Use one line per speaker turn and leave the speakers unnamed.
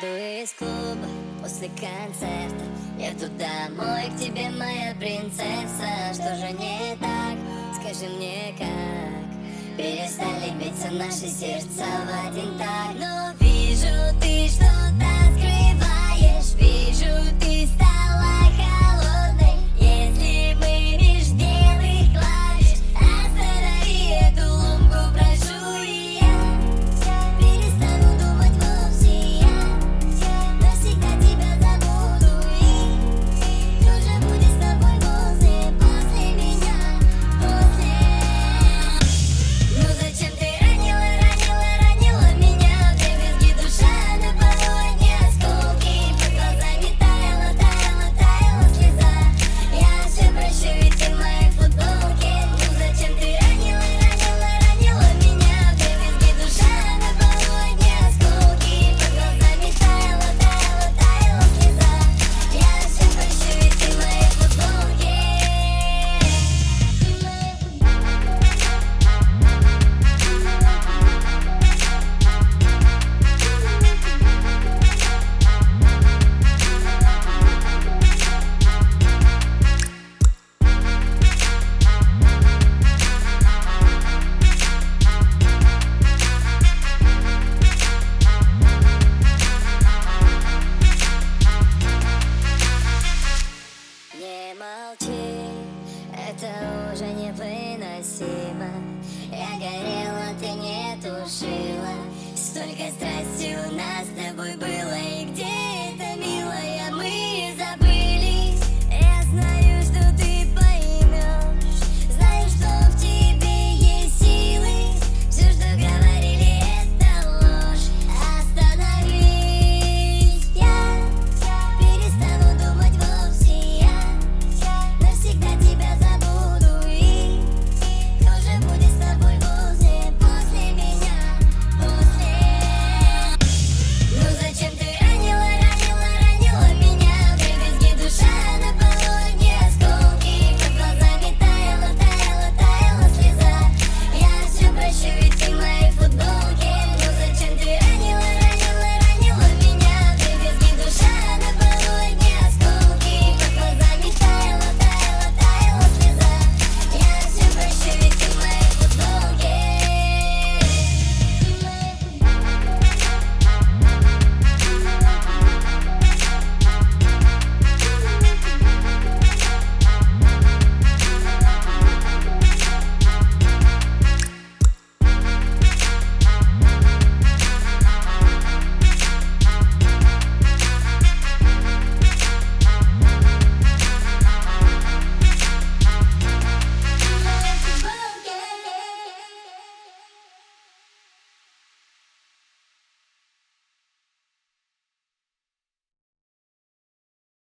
выйду из клуба после концерта. Еду домой к тебе, моя принцесса. Что же не так? Скажи мне как? Перестали биться наши сердца в один так. Но вижу ты, что только страстью нас